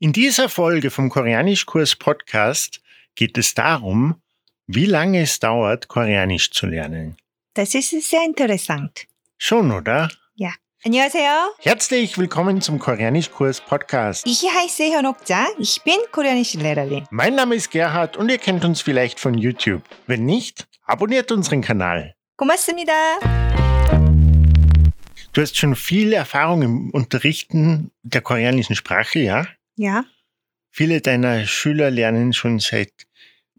In dieser Folge vom Koreanischkurs Podcast geht es darum, wie lange es dauert, Koreanisch zu lernen. Das ist sehr interessant. Schon, oder? Ja. 안녕하세요. Herzlich willkommen zum Koreanischkurs Podcast. Ich heiße Hyunokja. Ich bin Koreanischlehrerin. Mein Name ist Gerhard und ihr kennt uns vielleicht von YouTube. Wenn nicht, abonniert unseren Kanal. 고맙습니다. Du hast schon viel Erfahrung im Unterrichten der koreanischen Sprache, ja? Ja. Viele deiner Schüler lernen schon seit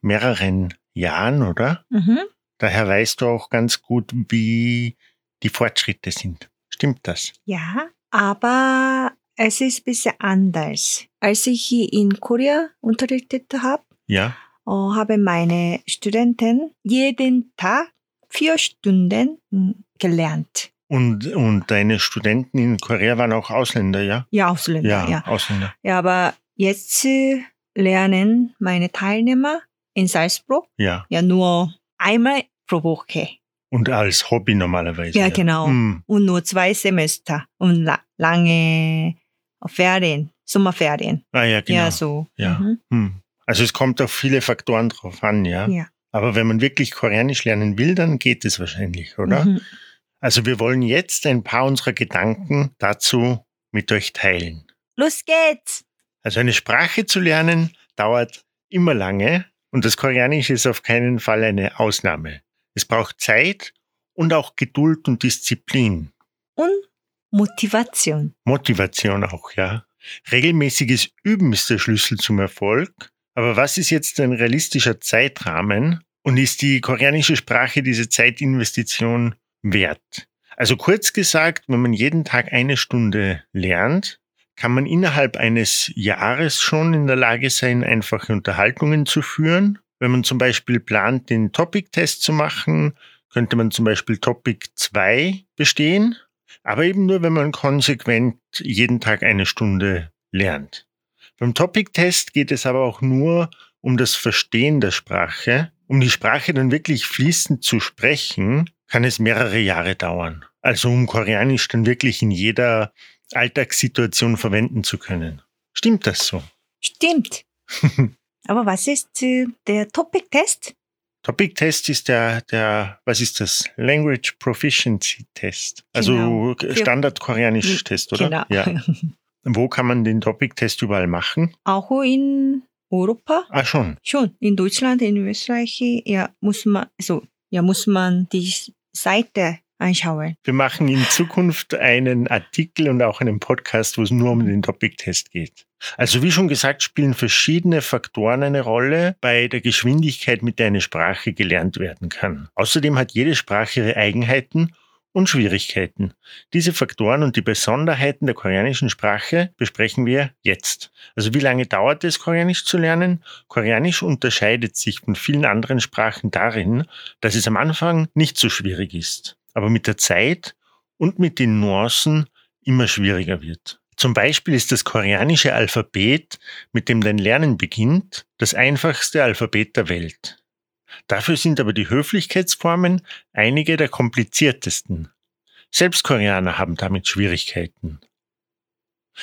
mehreren Jahren, oder? Mhm. Daher weißt du auch ganz gut, wie die Fortschritte sind. Stimmt das? Ja, aber es ist ein bisschen anders. Als ich in Korea unterrichtet habe, Ja. äh, haben meine Studenten jeden Tag vier Stunden mm, gelernt. Und, und deine Studenten in Korea waren auch Ausländer, ja? Ja, Ausländer, Ja, ja. Ausländer. Ja, aber jetzt äh, lernen meine Teilnehmer in Salzburg Ja. ja nur einmal pro Woche. Und als Hobby normalerweise. Ja, genau. Hm. Und nur zwei Semester und la lange Ferien, Sommerferien. Ah ja, genau. Ja, so. Ja. Mhm. Hm. Also es kommt auf viele Faktoren drauf an, ja? Ja. Aber wenn man wirklich Koreanisch lernen will, dann geht es wahrscheinlich, oder? Mhm. Also wir wollen jetzt ein paar unserer Gedanken dazu mit euch teilen. Los geht's! Also eine Sprache zu lernen dauert immer lange und das Koreanische ist auf keinen Fall eine Ausnahme. Es braucht Zeit und auch Geduld und Disziplin. Und Motivation. Motivation auch, ja. Regelmäßiges Üben ist der Schlüssel zum Erfolg. Aber was ist jetzt ein realistischer Zeitrahmen und ist die koreanische Sprache diese Zeitinvestition wert? Also kurz gesagt, wenn man jeden Tag eine Stunde lernt, kann man innerhalb eines Jahres schon in der Lage sein, einfache Unterhaltungen zu führen. Wenn man zum Beispiel plant, den Topic-Test zu machen, könnte man zum Beispiel Topic 2 bestehen, aber eben nur, wenn man konsequent jeden Tag eine Stunde lernt. Beim Topic-Test geht es aber auch nur um das Verstehen der Sprache. Um die Sprache dann wirklich fließend zu sprechen, kann es mehrere Jahre dauern. Also um Koreanisch dann wirklich in jeder Alltagssituation verwenden zu können. Stimmt das so? Stimmt. aber was ist äh, der Topic-Test? Topic-Test ist der, der, was ist das? Language Proficiency Test. Also Genau. Für- Standard-Koreanisch-Test, oder? Genau. Ja. Wo kann man den Topic-Test überall machen? Auch in Europa? Ah, schon. Schon. In Deutschland, in Österreich, ja, muss man, also, ja, muss man die Seite anschauen. Wir machen in Zukunft einen Artikel und auch einen Podcast, wo es nur um den Topic-Test geht. Also wie schon gesagt, spielen verschiedene Faktoren eine Rolle bei der Geschwindigkeit, mit der eine Sprache gelernt werden kann. Außerdem hat jede Sprache ihre Eigenheiten und Schwierigkeiten. Diese Faktoren und die Besonderheiten der koreanischen Sprache besprechen wir jetzt. Also wie lange dauert es, Koreanisch zu lernen? Koreanisch unterscheidet sich von vielen anderen Sprachen darin, dass es am Anfang nicht so schwierig ist, aber mit der Zeit und mit den Nuancen immer schwieriger wird. Zum Beispiel ist das koreanische Alphabet, mit dem dein Lernen beginnt, das einfachste Alphabet der Welt. Dafür sind aber die Höflichkeitsformen einige der kompliziertesten. Selbst Koreaner haben damit Schwierigkeiten.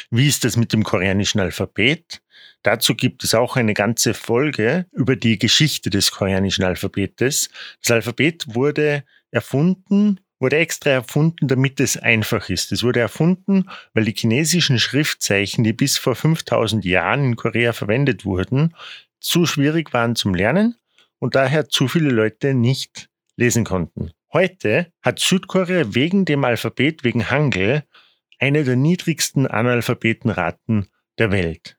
Wie ist das mit dem koreanischen Alphabet? Dazu gibt es auch eine ganze Folge über die Geschichte des koreanischen Alphabetes. Das Alphabet wurde erfunden, wurde extra erfunden, damit es einfach ist. Es wurde erfunden, weil die chinesischen Schriftzeichen, die bis vor 5000 Jahren in Korea verwendet wurden, zu schwierig waren zum Lernen und daher zu viele Leute nicht lesen konnten. Heute hat Südkorea wegen dem Alphabet, wegen Hangul, eine der niedrigsten Analphabetenraten der Welt.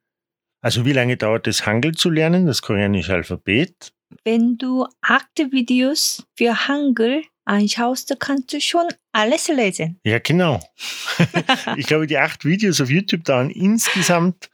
Also wie lange dauert es, Hangul zu lernen, das koreanische Alphabet? Wenn du acht Videos für Hangul anschaust, kannst du schon alles lesen. Ja, genau. ich glaube, die acht Videos auf YouTube dauern insgesamt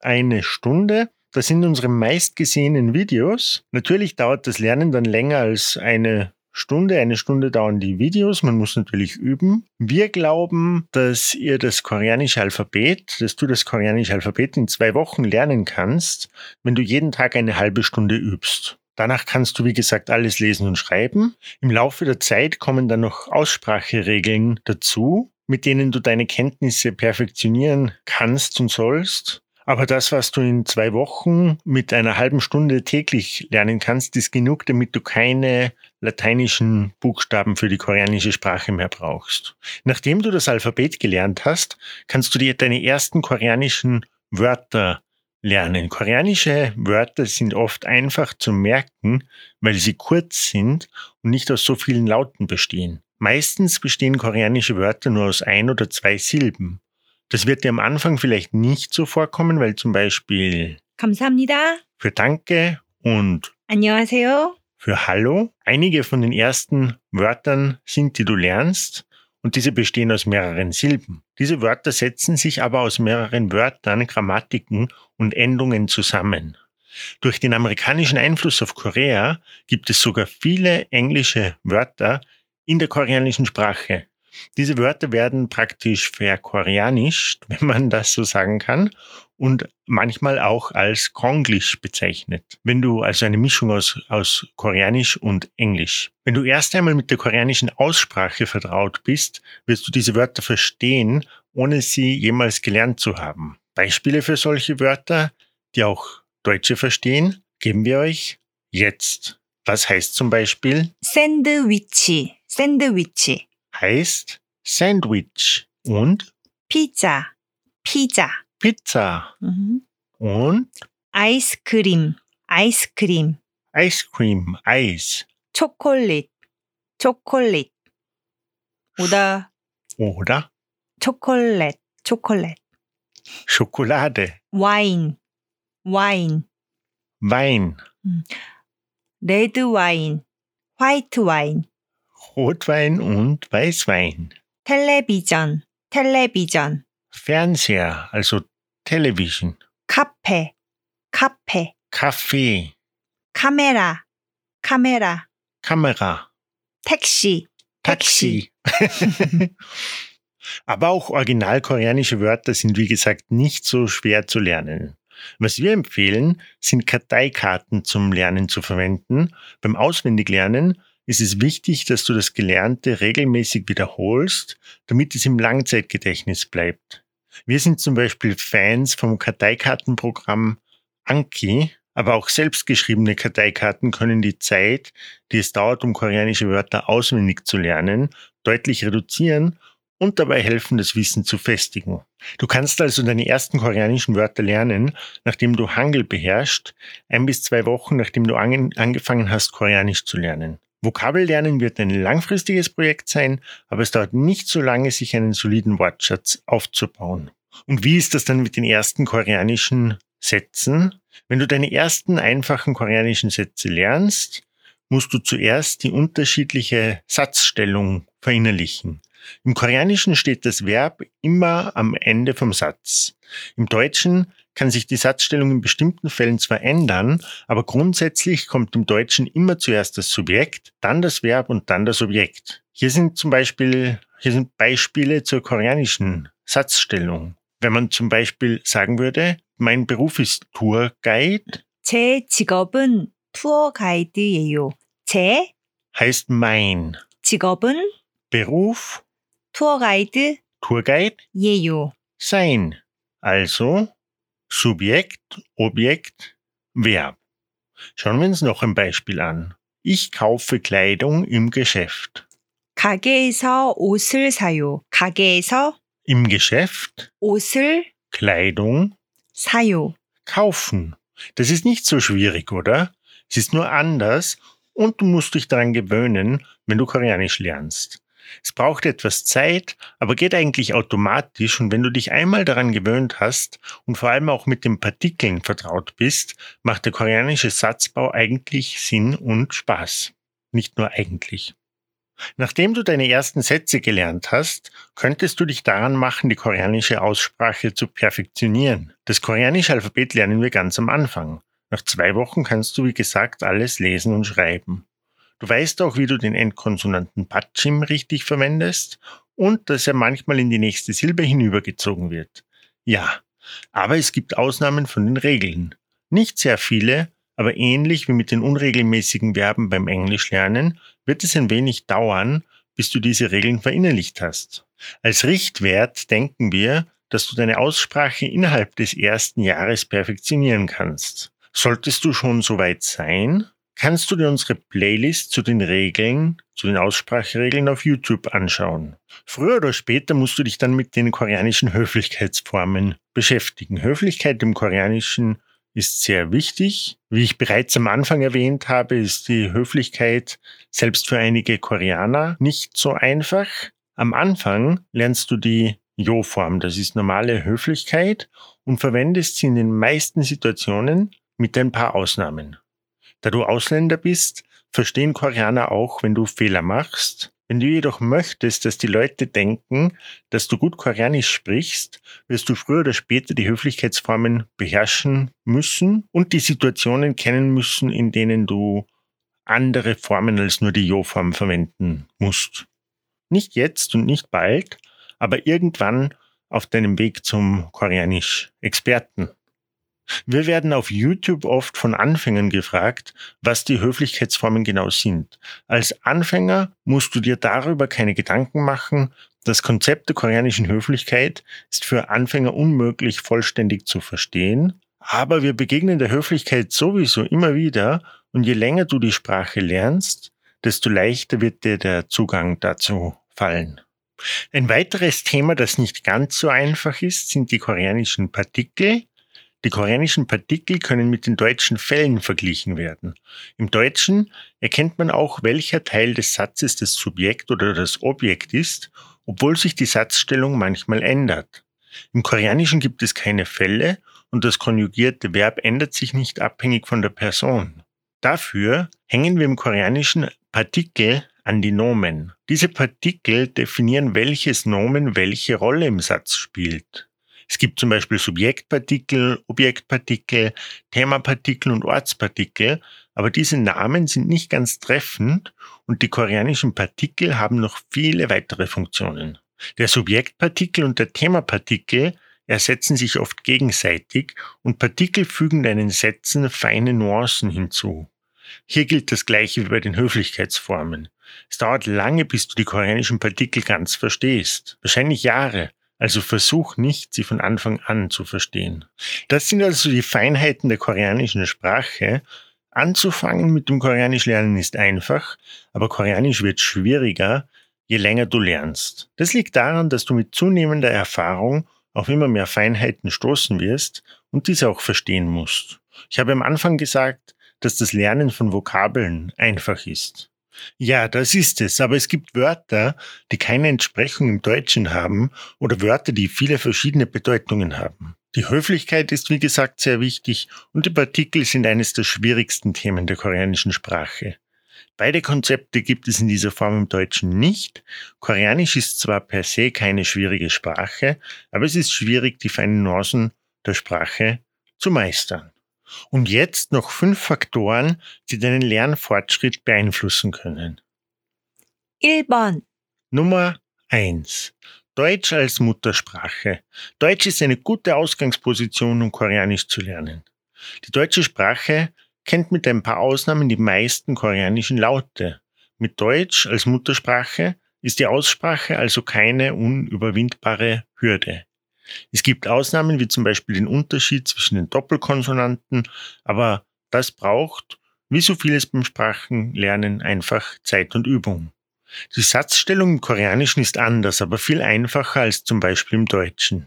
eine Stunde. Das sind unsere meistgesehenen Videos. Natürlich dauert das Lernen dann länger als eine Stunde. Eine Stunde dauern die Videos. Man muss natürlich üben. Wir glauben, dass ihr das koreanische Alphabet, dass du das koreanische Alphabet in zwei Wochen lernen kannst, wenn du jeden Tag eine halbe Stunde übst. Danach kannst du, wie gesagt, alles lesen und schreiben. Im Laufe der Zeit kommen dann noch Ausspracheregeln dazu, mit denen du deine Kenntnisse perfektionieren kannst und sollst. Aber das, was du in zwei Wochen mit einer halben Stunde täglich lernen kannst, ist genug, damit du keine lateinischen Buchstaben für die koreanische Sprache mehr brauchst. Nachdem du das Alphabet gelernt hast, kannst du dir deine ersten koreanischen Wörter lernen. Koreanische Wörter sind oft einfach zu merken, weil sie kurz sind und nicht aus so vielen Lauten bestehen. Meistens bestehen koreanische Wörter nur aus ein oder zwei Silben. Das wird dir am Anfang vielleicht nicht so vorkommen, weil zum Beispiel 감사합니다. für Danke und 안녕하세요. für Hallo einige von den ersten Wörtern sind, die du lernst, und diese bestehen aus mehreren Silben. Diese Wörter setzen sich aber aus mehreren Wörtern, Grammatiken und Endungen zusammen. Durch den amerikanischen Einfluss auf Korea gibt es sogar viele englische Wörter in der koreanischen Sprache. Diese Wörter werden praktisch verkoreanischt, wenn man das so sagen kann, und manchmal auch als Konglisch bezeichnet. Wenn du also eine Mischung aus, aus Koreanisch und Englisch. Wenn du erst einmal mit der koreanischen Aussprache vertraut bist, wirst du diese Wörter verstehen, ohne sie jemals gelernt zu haben. Beispiele für solche Wörter, die auch Deutsche verstehen, geben wir euch jetzt. Was heißt zum Beispiel? Sandwich. Sandwich. Heißt Sandwich und 피자, 피자. Pizza Mhm. und 아이스크림, 아이스크림. Ice Cream, Eis 초콜릿, 초콜릿. oder oder 초콜릿, 초콜릿. Schokolade, 와인, 와인. Wein, 레드 와인, 화이트 와인. Rotwein und Weißwein. Television, Television. Fernseher, also Television. Kappe, Kaffee. Kaffee. Kamera, Kamera. Kamera. Taxi, Taxi. Taxi. Aber auch original koreanische Wörter sind, wie gesagt, nicht so schwer zu lernen. Was wir empfehlen, sind Karteikarten zum Lernen zu verwenden, beim Auswendiglernen ist es wichtig, dass du das Gelernte regelmäßig wiederholst, damit es im Langzeitgedächtnis bleibt. Wir sind zum Beispiel Fans vom Karteikartenprogramm Anki, aber auch selbstgeschriebene Karteikarten können die Zeit, die es dauert, um koreanische Wörter auswendig zu lernen, deutlich reduzieren und dabei helfen, das Wissen zu festigen. Du kannst also deine ersten koreanischen Wörter lernen, nachdem du Hangul beherrschst, ein bis zwei Wochen, nachdem du ange angefangen hast, Koreanisch zu lernen. Vokabellernen wird ein langfristiges Projekt sein, aber es dauert nicht so lange, sich einen soliden Wortschatz aufzubauen. Und wie ist das dann mit den ersten koreanischen Sätzen? Wenn du deine ersten einfachen koreanischen Sätze lernst, musst du zuerst die unterschiedliche Satzstellung verinnerlichen. Im Koreanischen steht das Verb immer am Ende vom Satz. Im Deutschen kann sich die Satzstellung in bestimmten Fällen zwar ändern, aber grundsätzlich kommt im Deutschen immer zuerst das Subjekt, dann das Verb und dann das Objekt. Hier sind zum Beispiel, hier sind Beispiele zur koreanischen Satzstellung. Wenn man zum Beispiel sagen würde, mein Beruf ist Tourguide, 제 직업은 투어 가이드예요. 제 heißt mein 직업은 Beruf 투어 가이드예요. Tourguide sein. Also Subjekt, Objekt, Verb. Schauen wir uns noch ein Beispiel an. Ich kaufe Kleidung im Geschäft. 가게에서 옷을 사요. 가게에서 Im Geschäft 옷을 Kleidung 사요. kaufen. Das ist nicht so schwierig, oder? Es ist nur anders und du musst dich daran gewöhnen, wenn du Koreanisch lernst. Es braucht etwas Zeit, aber geht eigentlich automatisch und wenn du dich einmal daran gewöhnt hast und vor allem auch mit den Partikeln vertraut bist, macht der koreanische Satzbau eigentlich Sinn und Spaß. Nicht nur eigentlich. Nachdem du deine ersten Sätze gelernt hast, könntest du dich daran machen, die koreanische Aussprache zu perfektionieren. Das koreanische Alphabet lernen wir ganz am Anfang. Nach zwei Wochen kannst du, wie gesagt, alles lesen und schreiben. Du weißt auch, wie du den Endkonsonanten Pachim richtig verwendest und dass er manchmal in die nächste Silbe hinübergezogen wird. Ja, aber es gibt Ausnahmen von den Regeln. Nicht sehr viele, aber ähnlich wie mit den unregelmäßigen Verben beim Englischlernen wird es ein wenig dauern, bis du diese Regeln verinnerlicht hast. Als Richtwert denken wir, dass du deine Aussprache innerhalb des ersten Jahres perfektionieren kannst. Solltest du schon soweit sein, kannst du dir unsere Playlist zu den Regeln, zu den Ausspracheregeln auf YouTube anschauen. Früher oder später musst du dich dann mit den koreanischen Höflichkeitsformen beschäftigen. Höflichkeit im Koreanischen ist sehr wichtig. Wie ich bereits am Anfang erwähnt habe, ist die Höflichkeit selbst für einige Koreaner nicht so einfach. Am Anfang lernst du die Jo-Form, das ist normale Höflichkeit und verwendest sie in den meisten Situationen mit ein paar Ausnahmen. Da du Ausländer bist, verstehen Koreaner auch, wenn du Fehler machst. Wenn du jedoch möchtest, dass die Leute denken, dass du gut Koreanisch sprichst, wirst du früher oder später die Höflichkeitsformen beherrschen müssen und die Situationen kennen müssen, in denen du andere Formen als nur die Jo-Form verwenden musst. Nicht jetzt und nicht bald, aber irgendwann auf deinem Weg zum Koreanisch-Experten. Wir werden auf YouTube oft von Anfängern gefragt, was die Höflichkeitsformen genau sind. Als Anfänger musst du dir darüber keine Gedanken machen. Das Konzept der koreanischen Höflichkeit ist für Anfänger unmöglich vollständig zu verstehen. Aber wir begegnen der Höflichkeit sowieso immer wieder und je länger du die Sprache lernst, desto leichter wird dir der Zugang dazu fallen. Ein weiteres Thema, das nicht ganz so einfach ist, sind die koreanischen Partikel. Die koreanischen Partikel können mit den deutschen Fällen verglichen werden. Im Deutschen erkennt man auch, welcher Teil des Satzes das Subjekt oder das Objekt ist, obwohl sich die Satzstellung manchmal ändert. Im Koreanischen gibt es keine Fälle und das konjugierte Verb ändert sich nicht abhängig von der Person. Dafür hängen wir im Koreanischen Partikel an die Nomen. Diese Partikel definieren, welches Nomen welche Rolle im Satz spielt. Es gibt zum Beispiel Subjektpartikel, Objektpartikel, Themapartikel und Ortspartikel, aber diese Namen sind nicht ganz treffend und die koreanischen Partikel haben noch viele weitere Funktionen. Der Subjektpartikel und der Themapartikel ersetzen sich oft gegenseitig und Partikel fügen deinen Sätzen feine Nuancen hinzu. Hier gilt das Gleiche wie bei den Höflichkeitsformen. Es dauert lange, bis du die koreanischen Partikel ganz verstehst. Wahrscheinlich Jahre. Also versuch nicht, sie von Anfang an zu verstehen. Das sind also die Feinheiten der koreanischen Sprache. Anzufangen mit dem Koreanisch lernen ist einfach, aber Koreanisch wird schwieriger, je länger du lernst. Das liegt daran, dass du mit zunehmender Erfahrung auf immer mehr Feinheiten stoßen wirst und diese auch verstehen musst. Ich habe am Anfang gesagt, dass das Lernen von Vokabeln einfach ist. Ja, das ist es. Aber es gibt Wörter, die keine Entsprechung im Deutschen haben oder Wörter, die viele verschiedene Bedeutungen haben. Die Höflichkeit ist, wie gesagt, sehr wichtig und die Partikel sind eines der schwierigsten Themen der koreanischen Sprache. Beide Konzepte gibt es in dieser Form im Deutschen nicht. Koreanisch ist zwar per se keine schwierige Sprache, aber es ist schwierig, die feinen Nuancen der Sprache zu meistern. Und jetzt noch fünf Faktoren, die deinen Lernfortschritt beeinflussen können. 1번. Nummer eins: Deutsch als Muttersprache. Deutsch ist eine gute Ausgangsposition, um Koreanisch zu lernen. Die deutsche Sprache kennt mit ein paar Ausnahmen die meisten koreanischen Laute. Mit Deutsch als Muttersprache ist die Aussprache also keine unüberwindbare Hürde. Es gibt Ausnahmen wie zum Beispiel den Unterschied zwischen den Doppelkonsonanten, aber das braucht, wie so vieles beim Sprachenlernen, einfach Zeit und Übung. Die Satzstellung im Koreanischen ist anders, aber viel einfacher als zum Beispiel im Deutschen.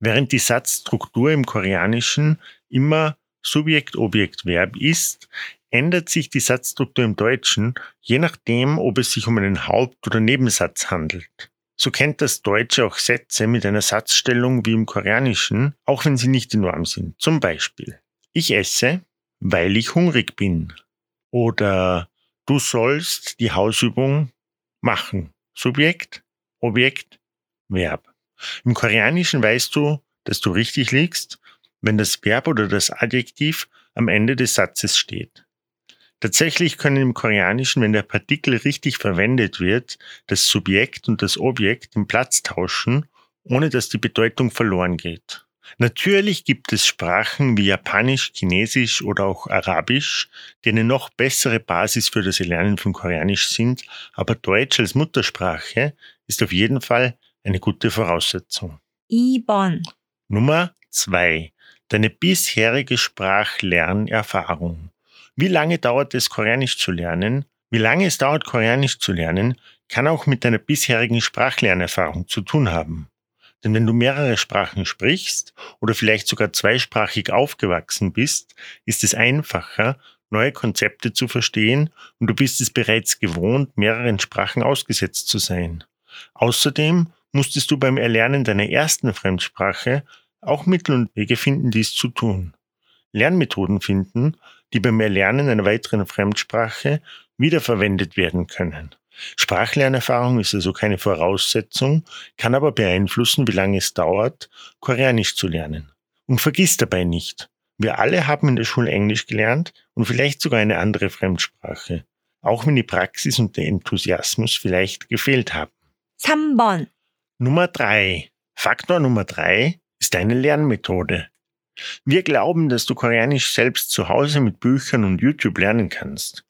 Während die Satzstruktur im Koreanischen immer Subjekt, Objekt, Verb ist, ändert sich die Satzstruktur im Deutschen, je nachdem, ob es sich um einen Haupt- oder Nebensatz handelt. So kennt das Deutsche auch Sätze mit einer Satzstellung wie im Koreanischen, auch wenn sie nicht die Norm sind. Zum Beispiel, ich esse, weil ich hungrig bin. Oder du sollst die Hausübung machen. Subjekt, Objekt, Verb. Im Koreanischen weißt du, dass du richtig liegst, wenn das Verb oder das Adjektiv am Ende des Satzes steht. Tatsächlich können im Koreanischen, wenn der Partikel richtig verwendet wird, das Subjekt und das Objekt den Platz tauschen, ohne dass die Bedeutung verloren geht. Natürlich gibt es Sprachen wie Japanisch, Chinesisch oder auch Arabisch, die eine noch bessere Basis für das Erlernen von Koreanisch sind, aber Deutsch als Muttersprache ist auf jeden Fall eine gute Voraussetzung. 2번. Nummer zwei. Deine bisherige Sprachlernerfahrung. Wie lange dauert es, Koreanisch zu lernen? Wie lange es dauert, Koreanisch zu lernen, kann auch mit deiner bisherigen Sprachlernerfahrung zu tun haben. Denn wenn du mehrere Sprachen sprichst oder vielleicht sogar zweisprachig aufgewachsen bist, ist es einfacher, neue Konzepte zu verstehen und du bist es bereits gewohnt, mehreren Sprachen ausgesetzt zu sein. Außerdem musstest du beim Erlernen deiner ersten Fremdsprache auch Mittel und Wege finden, dies zu tun. Lernmethoden finden, die beim Erlernen einer weiteren Fremdsprache wiederverwendet werden können. Sprachlernerfahrung ist also keine Voraussetzung, kann aber beeinflussen, wie lange es dauert, Koreanisch zu lernen. Und vergiss dabei nicht, wir alle haben in der Schule Englisch gelernt und vielleicht sogar eine andere Fremdsprache, auch wenn die Praxis und der Enthusiasmus vielleicht gefehlt haben. 3번. Nummer drei. Faktor Nummer drei ist eine Lernmethode. Wir glauben, dass du Koreanisch selbst zu Hause mit Büchern und YouTube lernen kannst.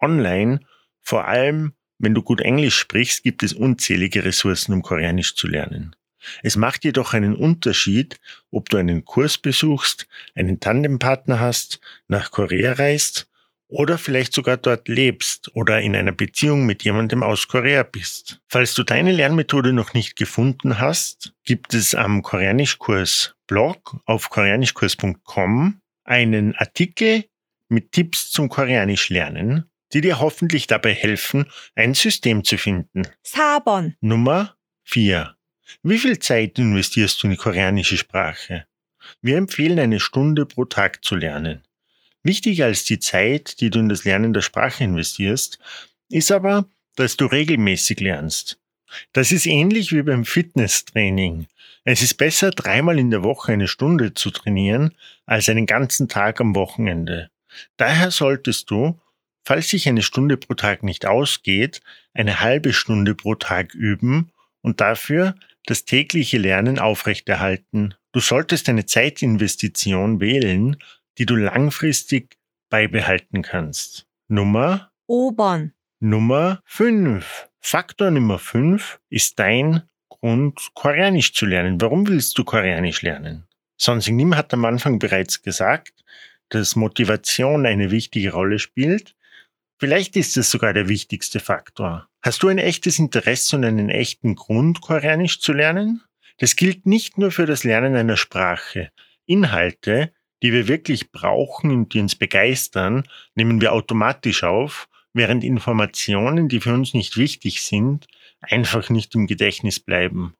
Online, vor allem wenn du gut Englisch sprichst, gibt es unzählige Ressourcen, um Koreanisch zu lernen. Es macht jedoch einen Unterschied, ob du einen Kurs besuchst, einen Tandempartner hast, nach Korea reist oder vielleicht sogar dort lebst oder in einer Beziehung mit jemandem aus Korea bist. Falls du deine Lernmethode noch nicht gefunden hast, gibt es am Koreanischkurs Blog auf koreanischkurs.com einen Artikel mit Tipps zum Koreanisch lernen, die dir hoffentlich dabei helfen, ein System zu finden. 4번. Nummer 4. Wie viel Zeit investierst du in die koreanische Sprache? Wir empfehlen eine Stunde pro Tag zu lernen. Wichtiger als die Zeit, die du in das Lernen der Sprache investierst, ist aber, dass du regelmäßig lernst. Das ist ähnlich wie beim Fitnesstraining. Es ist besser, dreimal in der Woche eine Stunde zu trainieren, als einen ganzen Tag am Wochenende. Daher solltest du, falls sich eine Stunde pro Tag nicht ausgeht, eine halbe Stunde pro Tag üben und dafür das tägliche Lernen aufrechterhalten. Du solltest eine Zeitinvestition wählen, die du langfristig beibehalten kannst. Nummer 5번. Nummer 5. Faktor Nummer 5 ist dein Grund, Koreanisch zu lernen. Warum willst du Koreanisch lernen? Sonsing Nim hat am Anfang bereits gesagt, dass Motivation eine wichtige Rolle spielt. Vielleicht ist es sogar der wichtigste Faktor. Hast du ein echtes Interesse und einen echten Grund, Koreanisch zu lernen? Das gilt nicht nur für das Lernen einer Sprache. Inhalte, die wir wirklich brauchen und die uns begeistern, nehmen wir automatisch auf, während Informationen, die für uns nicht wichtig sind, einfach nicht im Gedächtnis bleiben.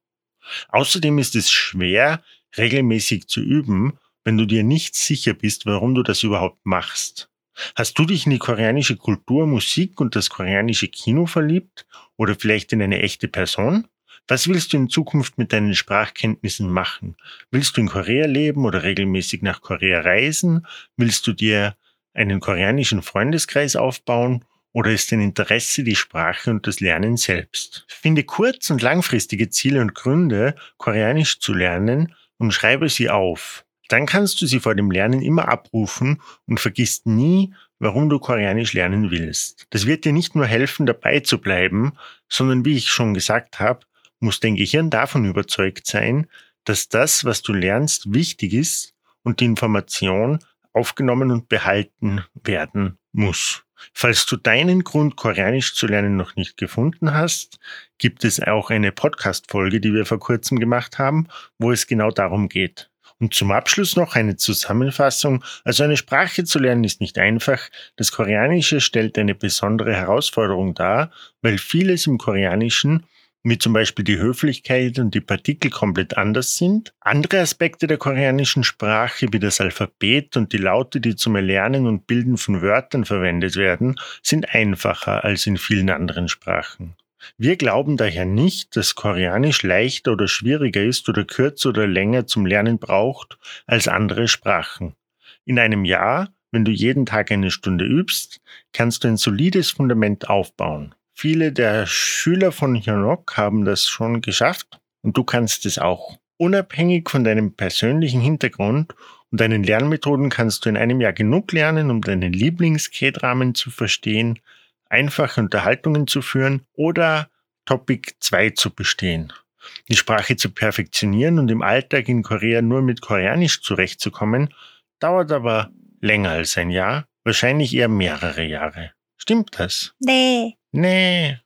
Außerdem ist es schwer, regelmäßig zu üben, wenn du dir nicht sicher bist, warum du das überhaupt machst. Hast du dich in die koreanische Kultur, Musik und das koreanische Kino verliebt oder vielleicht in eine echte Person? Was willst du in Zukunft mit deinen Sprachkenntnissen machen? Willst du in Korea leben oder regelmäßig nach Korea reisen? Willst du dir einen koreanischen Freundeskreis aufbauen oder ist dein Interesse die Sprache und das Lernen selbst? Finde kurz- und langfristige Ziele und Gründe, Koreanisch zu lernen und schreibe sie auf. Dann kannst du sie vor dem Lernen immer abrufen und vergisst nie, warum du Koreanisch lernen willst. Das wird dir nicht nur helfen, dabei zu bleiben, sondern wie ich schon gesagt habe, muss dein Gehirn davon überzeugt sein, dass das, was du lernst, wichtig ist und die Information aufgenommen und behalten werden muss. Falls du deinen Grund, Koreanisch zu lernen, noch nicht gefunden hast, gibt es auch eine Podcast-Folge, die wir vor kurzem gemacht haben, wo es genau darum geht. Und zum Abschluss noch eine Zusammenfassung. Also eine Sprache zu lernen ist nicht einfach. Das Koreanische stellt eine besondere Herausforderung dar, weil vieles im Koreanischen wie zum Beispiel die Höflichkeit und die Partikel komplett anders sind. Andere Aspekte der koreanischen Sprache, wie das Alphabet und die Laute, die zum Erlernen und Bilden von Wörtern verwendet werden, sind einfacher als in vielen anderen Sprachen. Wir glauben daher nicht, dass Koreanisch leichter oder schwieriger ist oder kürzer oder länger zum Lernen braucht als andere Sprachen. In einem Jahr, wenn du jeden Tag eine Stunde übst, kannst du ein solides Fundament aufbauen. Viele der Schüler von Hyunok haben das schon geschafft und du kannst es auch. Unabhängig von deinem persönlichen Hintergrund und deinen Lernmethoden kannst du in einem Jahr genug lernen, um deinen Lieblings-K-Dramen zu verstehen, einfache Unterhaltungen zu führen oder Topic 2 zu bestehen. Die Sprache zu perfektionieren und im Alltag in Korea nur mit Koreanisch zurechtzukommen, dauert aber länger als ein Jahr, wahrscheinlich eher mehrere Jahre. Stimmt das? Nee. Nee.